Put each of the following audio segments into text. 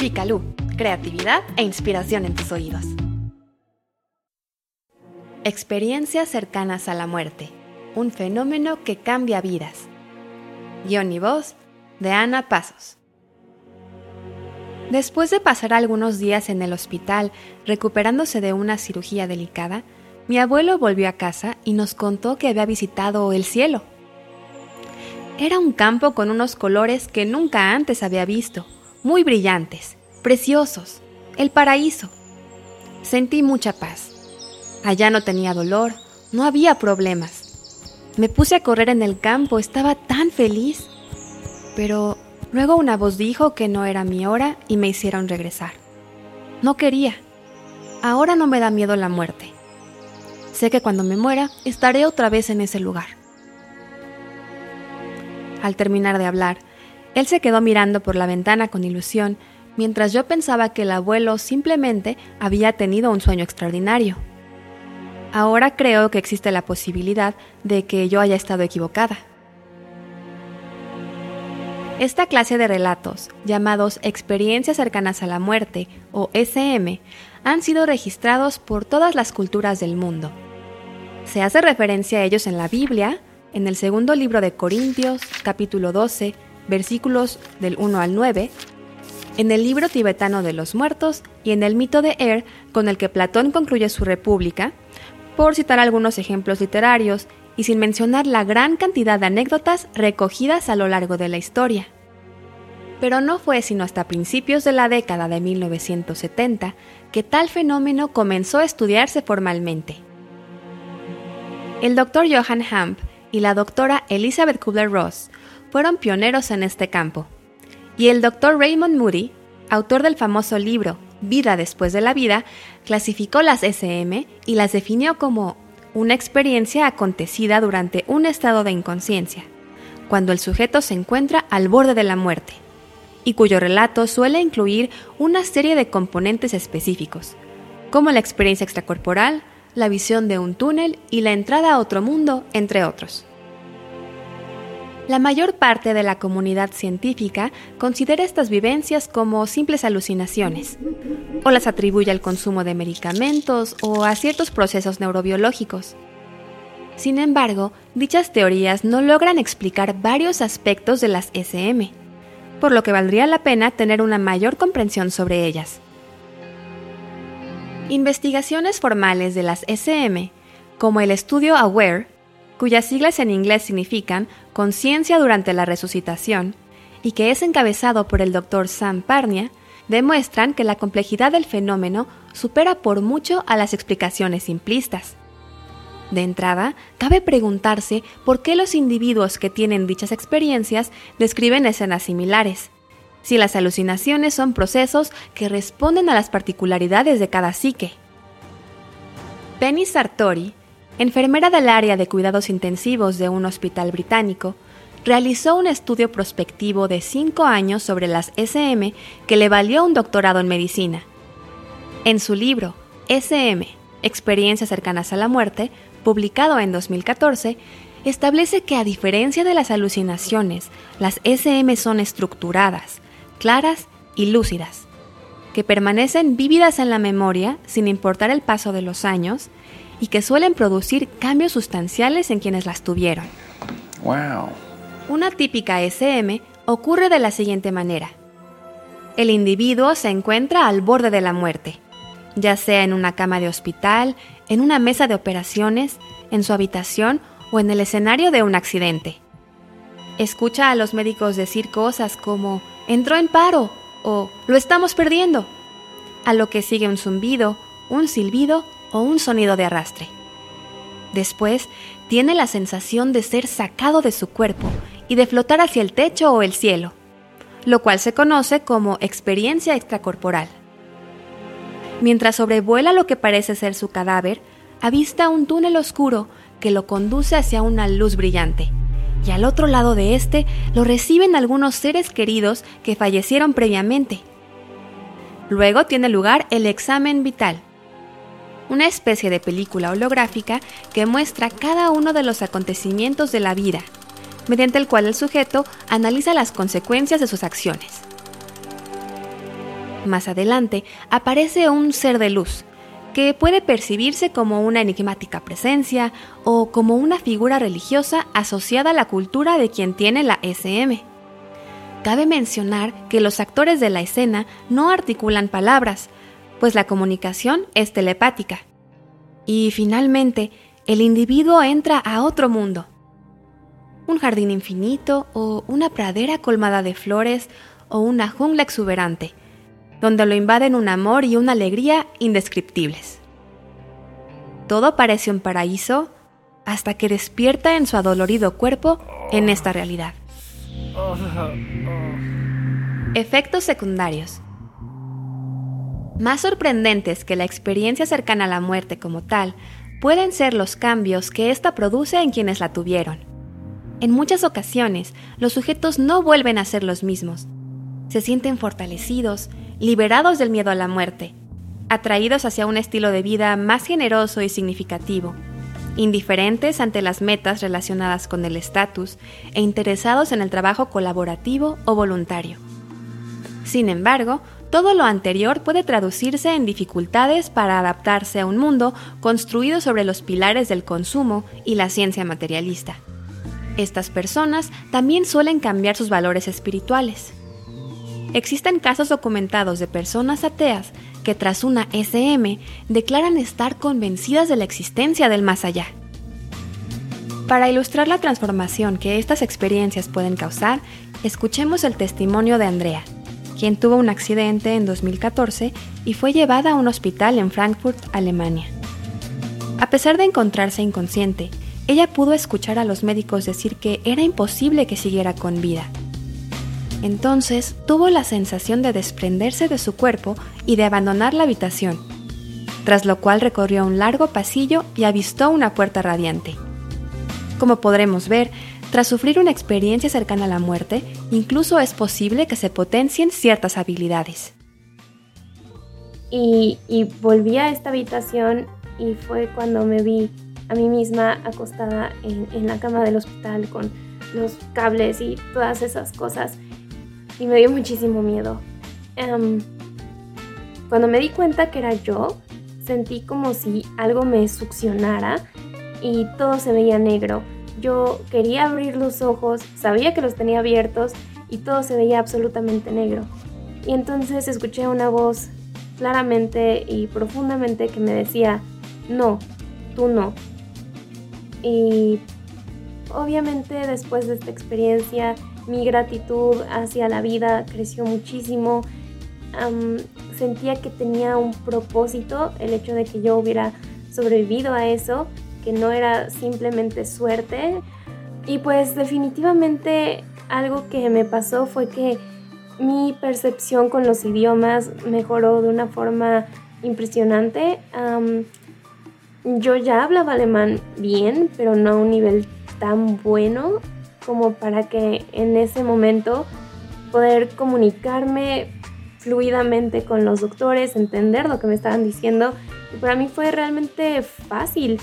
Picalú, creatividad e inspiración en tus oídos. Experiencias cercanas a la muerte, un fenómeno que cambia vidas. Guión y voz de Ana Pasos. Después de pasar algunos días en el hospital recuperándose de una cirugía delicada, mi abuelo volvió a casa y nos contó que había visitado el cielo. Era un campo con unos colores que nunca antes había visto, muy brillantes, preciosos, el paraíso. Sentí mucha paz. Allá no tenía dolor, no había problemas. Me puse a correr en el campo, estaba tan feliz. Pero luego una voz dijo que no era mi hora y me hicieron regresar. No quería. Ahora no me da miedo la muerte. Sé que cuando me muera estaré otra vez en ese lugar. Al terminar de hablar, él se quedó mirando por la ventana con ilusión, mientras yo pensaba que el abuelo simplemente había tenido un sueño extraordinario. Ahora creo que existe la posibilidad de que yo haya estado equivocada. Esta clase de relatos, llamados experiencias cercanas a la muerte o SM, han sido registrados por todas las culturas del mundo. Se hace referencia a ellos en la Biblia, en el segundo libro de Corintios, capítulo 12, versículos del 1 al 9, en el libro tibetano de los muertos y en el mito de Er, con el que Platón concluye su República, por citar algunos ejemplos literarios y sin mencionar la gran cantidad de anécdotas recogidas a lo largo de la historia. Pero no fue sino hasta principios de la década de 1970 que tal fenómeno comenzó a estudiarse formalmente. El doctor Johann Hamp y la doctora Elizabeth Kubler-Ross fueron pioneros en este campo, y el doctor Raymond Moody, autor del famoso libro Vida después de la vida, clasificó las SM y las definió como una experiencia acontecida durante un estado de inconsciencia, cuando el sujeto se encuentra al borde de la muerte, y cuyo relato suele incluir una serie de componentes específicos, como la experiencia extracorporal, la visión de un túnel y la entrada a otro mundo, entre otros. La mayor parte de la comunidad científica considera estas vivencias como simples alucinaciones, o las atribuye al consumo de medicamentos o a ciertos procesos neurobiológicos. Sin embargo, dichas teorías no logran explicar varios aspectos de las SM, por lo que valdría la pena tener una mayor comprensión sobre ellas. Investigaciones formales de las SM, como el estudio AWARE, cuyas siglas en inglés significan Conciencia durante la Resucitación, y que es encabezado por el Dr. Sam Parnia, demuestran que la complejidad del fenómeno supera por mucho a las explicaciones simplistas. De entrada, cabe preguntarse por qué los individuos que tienen dichas experiencias describen escenas similares, si las alucinaciones son procesos que responden a las particularidades de cada psique. Penny Sartori, enfermera del área de cuidados intensivos de un hospital británico, realizó un estudio prospectivo de cinco años sobre las SM que le valió un doctorado en medicina. En su libro SM, Experiencias cercanas a la muerte, publicado en 2014, establece que a diferencia de las alucinaciones, las SM son estructuradas, claras y lúcidas, que permanecen vívidas en la memoria sin importar el paso de los años y que suelen producir cambios sustanciales en quienes las tuvieron. Wow. Una típica SM ocurre de la siguiente manera. El individuo se encuentra al borde de la muerte, ya sea en una cama de hospital, en una mesa de operaciones, en su habitación o en el escenario de un accidente. Escucha a los médicos decir cosas como entró en paro o lo estamos perdiendo, a lo que sigue un zumbido, un silbido o un sonido de arrastre. Después, tiene la sensación de ser sacado de su cuerpo y de flotar hacia el techo o el cielo, lo cual se conoce como experiencia extracorporal. Mientras sobrevuela lo que parece ser su cadáver, avista un túnel oscuro que lo conduce hacia una luz brillante, y al otro lado de este lo reciben algunos seres queridos que fallecieron previamente. Luego tiene lugar el examen vital, una especie de película holográfica que muestra cada uno de los acontecimientos de la vida, mediante el cual el sujeto analiza las consecuencias de sus acciones. Más adelante aparece un ser de luz, que puede percibirse como una enigmática presencia o como una figura religiosa asociada a la cultura de quien tiene la SM. Cabe mencionar que los actores de la escena no articulan palabras, pues la comunicación es telepática. Y finalmente, el individuo entra a otro mundo. Un jardín infinito o una pradera colmada de flores o una jungla exuberante, donde lo invaden un amor y una alegría indescriptibles. Todo parece un paraíso hasta que despierta en su adolorido cuerpo en esta realidad. Efectos secundarios. Más sorprendentes que la experiencia cercana a la muerte como tal, pueden ser los cambios que ésta produce en quienes la tuvieron. En muchas ocasiones, los sujetos no vuelven a ser los mismos. Se sienten fortalecidos, liberados del miedo a la muerte, atraídos hacia un estilo de vida más generoso y significativo, indiferentes ante las metas relacionadas con el estatus e interesados en el trabajo colaborativo o voluntario. Sin embargo, todo lo anterior puede traducirse en dificultades para adaptarse a un mundo construido sobre los pilares del consumo y la ciencia materialista. Estas personas también suelen cambiar sus valores espirituales. Existen casos documentados de personas ateas que tras una SM declaran estar convencidas de la existencia del más allá. Para ilustrar la transformación que estas experiencias pueden causar, escuchemos el testimonio de Andrea, quien tuvo un accidente en 2014 y fue llevada a un hospital en Frankfurt, Alemania. A pesar de encontrarse inconsciente, ella pudo escuchar a los médicos decir que era imposible que siguiera con vida entonces tuvo la sensación de desprenderse de su cuerpo y de abandonar la habitación, tras lo cual recorrió un largo pasillo y avistó una puerta radiante. Como podremos ver, tras sufrir una experiencia cercana a la muerte, incluso es posible que se potencien ciertas habilidades. Y, volví a esta habitación y fue cuando me vi a mí misma acostada en, la cama del hospital con los cables y todas esas cosas y me dio muchísimo miedo. Em, cuando me di cuenta que era yo, sentí como si algo me succionara y todo se veía negro. Yo quería abrir los ojos, sabía que los tenía abiertos y todo se veía absolutamente negro. Y entonces escuché una voz claramente y profundamente que me decía, no, tú no. Y obviamente después de esta experiencia mi gratitud hacia la vida creció muchísimo. sentía que tenía un propósito el hecho de que yo hubiera sobrevivido a eso, que no era simplemente suerte. Y pues definitivamente algo que me pasó fue que mi percepción con los idiomas mejoró de una forma impresionante. yo ya hablaba alemán bien, pero no a un nivel tan bueno como para que en ese momento poder comunicarme fluidamente con los doctores, entender lo que me estaban diciendo. Y para mí fue realmente fácil.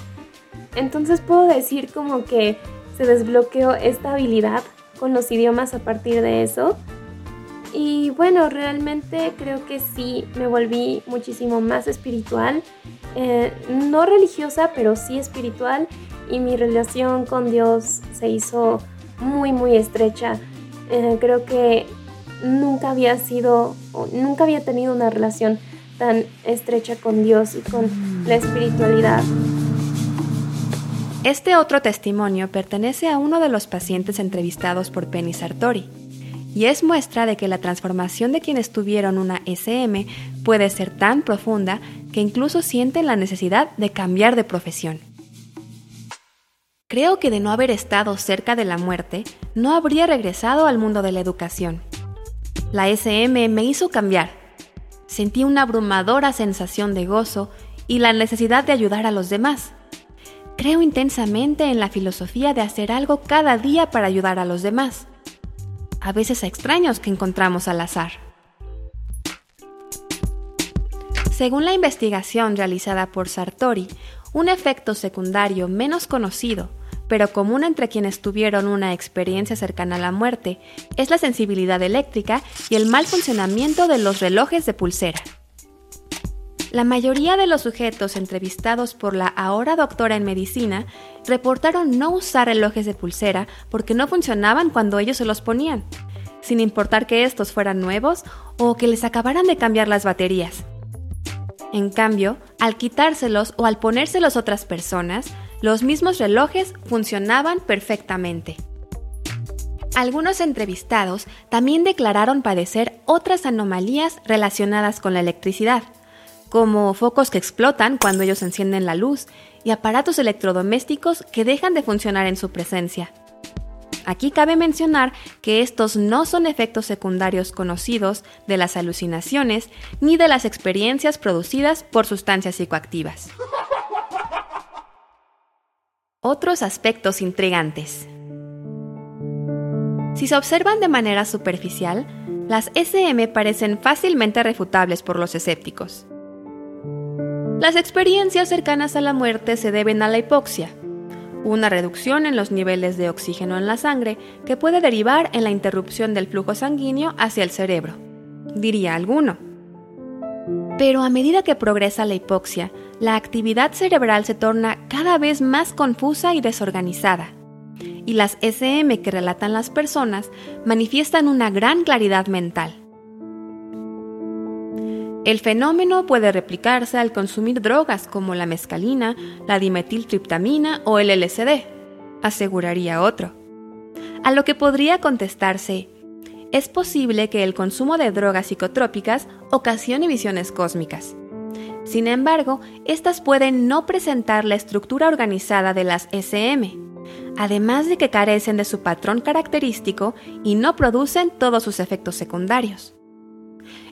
Entonces puedo decir como que se desbloqueó esta habilidad con los idiomas a partir de eso. Y bueno, realmente creo que sí me volví muchísimo más espiritual. Eh, no religiosa, pero sí espiritual. Y mi relación con Dios se hizo muy, muy estrecha. Eh, creo que nunca había sido, nunca había tenido una relación tan estrecha con Dios y con la espiritualidad. Este otro testimonio pertenece a uno de los pacientes entrevistados por Penny Sartori y es muestra de que la transformación de quienes tuvieron una SM puede ser tan profunda que incluso sienten la necesidad de cambiar de profesión. Creo que de no haber estado cerca de la muerte, no habría regresado al mundo de la educación. La SM me hizo cambiar. Sentí una abrumadora sensación de gozo y la necesidad de ayudar a los demás. Creo intensamente en la filosofía de hacer algo cada día para ayudar a los demás, a veces a extraños que encontramos al azar. Según la investigación realizada por Sartori, un efecto secundario menos conocido pero común entre quienes tuvieron una experiencia cercana a la muerte, es la sensibilidad eléctrica y el mal funcionamiento de los relojes de pulsera. La mayoría de los sujetos entrevistados por la ahora doctora en medicina reportaron no usar relojes de pulsera porque no funcionaban cuando ellos se los ponían, sin importar que estos fueran nuevos o que les acabaran de cambiar las baterías. En cambio, al quitárselos o al ponérselos otras personas, los mismos relojes funcionaban perfectamente. Algunos entrevistados también declararon padecer otras anomalías relacionadas con la electricidad, como focos que explotan cuando ellos encienden la luz y aparatos electrodomésticos que dejan de funcionar en su presencia. Aquí cabe mencionar que estos no son efectos secundarios conocidos de las alucinaciones ni de las experiencias producidas por sustancias psicoactivas. Otros aspectos intrigantes. Si se observan de manera superficial, las SM parecen fácilmente refutables por los escépticos. Las experiencias cercanas a la muerte se deben a la hipoxia, una reducción en los niveles de oxígeno en la sangre que puede derivar en la interrupción del flujo sanguíneo hacia el cerebro, diría alguno. Pero a medida que progresa la hipoxia, la actividad cerebral se torna cada vez más confusa y desorganizada, y las SM que relatan las personas manifiestan una gran claridad mental. El fenómeno puede replicarse al consumir drogas como la mescalina, la dimetiltriptamina o el LSD, aseguraría otro. A lo que podría contestarse, es posible que el consumo de drogas psicotrópicas ocasione visiones cósmicas. Sin embargo, estas pueden no presentar la estructura organizada de las SM, además de que carecen de su patrón característico y no producen todos sus efectos secundarios.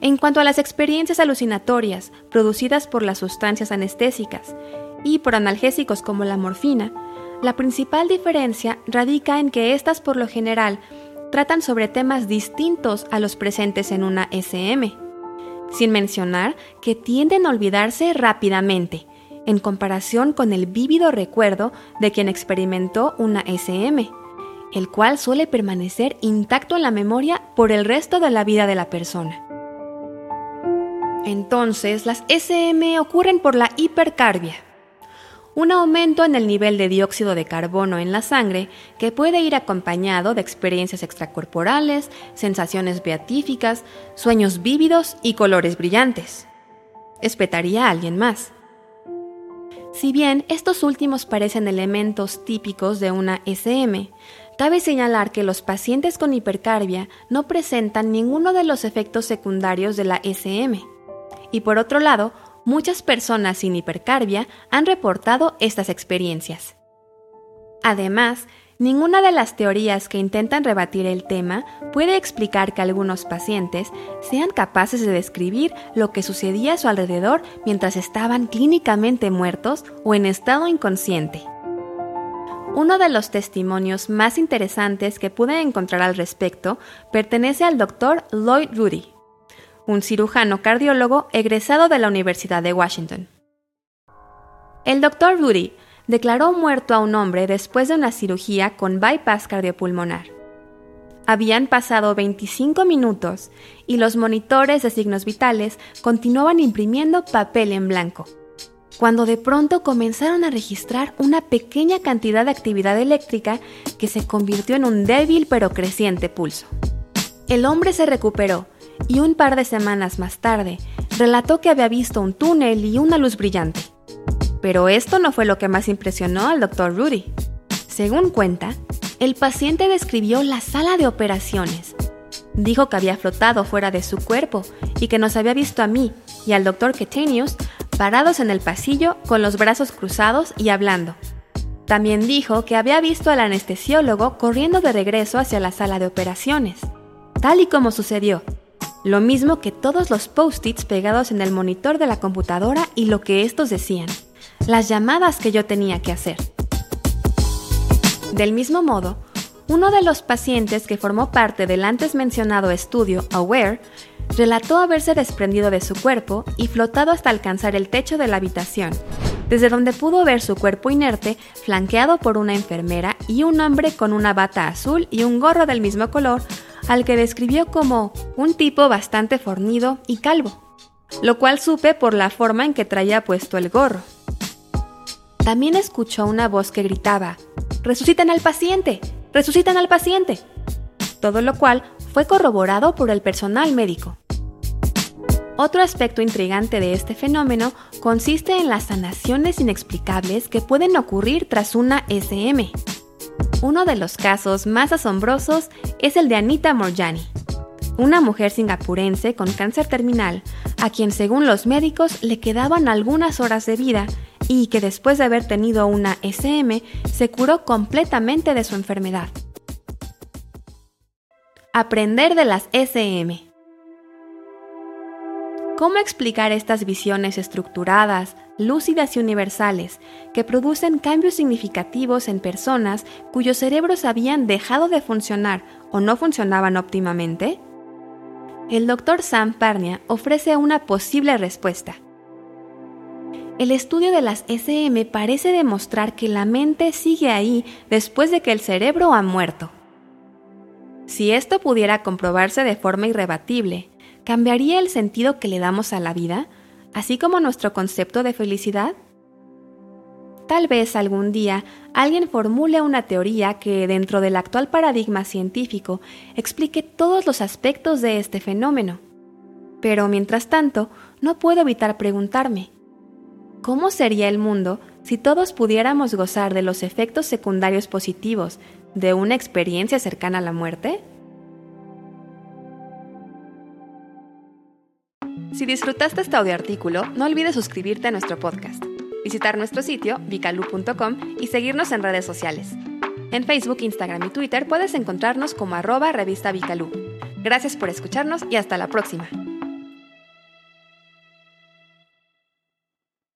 En cuanto a las experiencias alucinatorias producidas por las sustancias anestésicas y por analgésicos como la morfina, la principal diferencia radica en que éstas por lo general tratan sobre temas distintos a los presentes en una SM, sin mencionar que tienden a olvidarse rápidamente, en comparación con el vívido recuerdo de quien experimentó una SM, el cual suele permanecer intacto en la memoria por el resto de la vida de la persona. Entonces, las SM ocurren por la hipercarbia, un aumento en el nivel de dióxido de carbono en la sangre que puede ir acompañado de experiencias extracorporales, sensaciones beatíficas, sueños vívidos y colores brillantes. Espetaría a alguien más. Si bien estos últimos parecen elementos típicos de una SM, cabe señalar que los pacientes con hipercarbia no presentan ninguno de los efectos secundarios de la SM y por otro lado, muchas personas sin hipercarbia han reportado estas experiencias. Además, ninguna de las teorías que intentan rebatir el tema puede explicar que algunos pacientes sean capaces de describir lo que sucedía a su alrededor mientras estaban clínicamente muertos o en estado inconsciente. Uno de los testimonios más interesantes que pude encontrar al respecto pertenece al doctor Lloyd Rudy, un cirujano cardiólogo egresado de la Universidad de Washington. El doctor Rudy declaró muerto a un hombre después de una cirugía con bypass cardiopulmonar. Habían pasado 25 minutos y los monitores de signos vitales continuaban imprimiendo papel en blanco, cuando de pronto comenzaron a registrar una pequeña cantidad de actividad eléctrica que se convirtió en un débil pero creciente pulso. El hombre se recuperó y un par de semanas más tarde relató que había visto un túnel y una luz brillante. Pero esto no fue lo que más impresionó al Dr. Rudy. Según cuenta, el paciente describió la sala de operaciones. Dijo que había flotado fuera de su cuerpo y que nos había visto a mí y al Dr. Ketenius parados en el pasillo con los brazos cruzados y hablando. También dijo que había visto al anestesiólogo corriendo de regreso hacia la sala de operaciones, tal y como sucedió, lo mismo que todos los post-its pegados en el monitor de la computadora y lo que estos decían, las llamadas que yo tenía que hacer. Del mismo modo, uno de los pacientes que formó parte del antes mencionado estudio AWARE relató haberse desprendido de su cuerpo y flotado hasta alcanzar el techo de la habitación, desde donde pudo ver su cuerpo inerte flanqueado por una enfermera y un hombre con una bata azul y un gorro del mismo color, al que describió como un tipo bastante fornido y calvo, lo cual supe por la forma en que traía puesto el gorro. También escuchó una voz que gritaba, ¡Resucitan al paciente! ¡Resucitan al paciente! Todo lo cual fue corroborado por el personal médico. Otro aspecto intrigante de este fenómeno consiste en las sanaciones inexplicables que pueden ocurrir tras una SM. Uno de los casos más asombrosos es el de Anita Morjani, una mujer singapurense con cáncer terminal, a quien según los médicos le quedaban algunas horas de vida y que después de haber tenido una SM se curó completamente de su enfermedad. Aprender de las SM. ¿Cómo explicar estas visiones estructuradas, lúcidas y universales que producen cambios significativos en personas cuyos cerebros habían dejado de funcionar o no funcionaban óptimamente? El Dr. Sam Parnia ofrece una posible respuesta. El estudio de las SM parece demostrar que la mente sigue ahí después de que el cerebro ha muerto. Si esto pudiera comprobarse de forma irrebatible, ¿cambiaría el sentido que le damos a la vida, así como nuestro concepto de felicidad? Tal vez algún día alguien formule una teoría que, dentro del actual paradigma científico, explique todos los aspectos de este fenómeno. Pero mientras tanto, no puedo evitar preguntarme, ¿cómo sería el mundo si todos pudiéramos gozar de los efectos secundarios positivos de una experiencia cercana a la muerte? Si disfrutaste este audioartículo, no olvides suscribirte a nuestro podcast, visitar nuestro sitio vicalu.com y seguirnos en redes sociales. En Facebook, Instagram y Twitter puedes encontrarnos como arroba revista Vicalú. Gracias por escucharnos y hasta la próxima.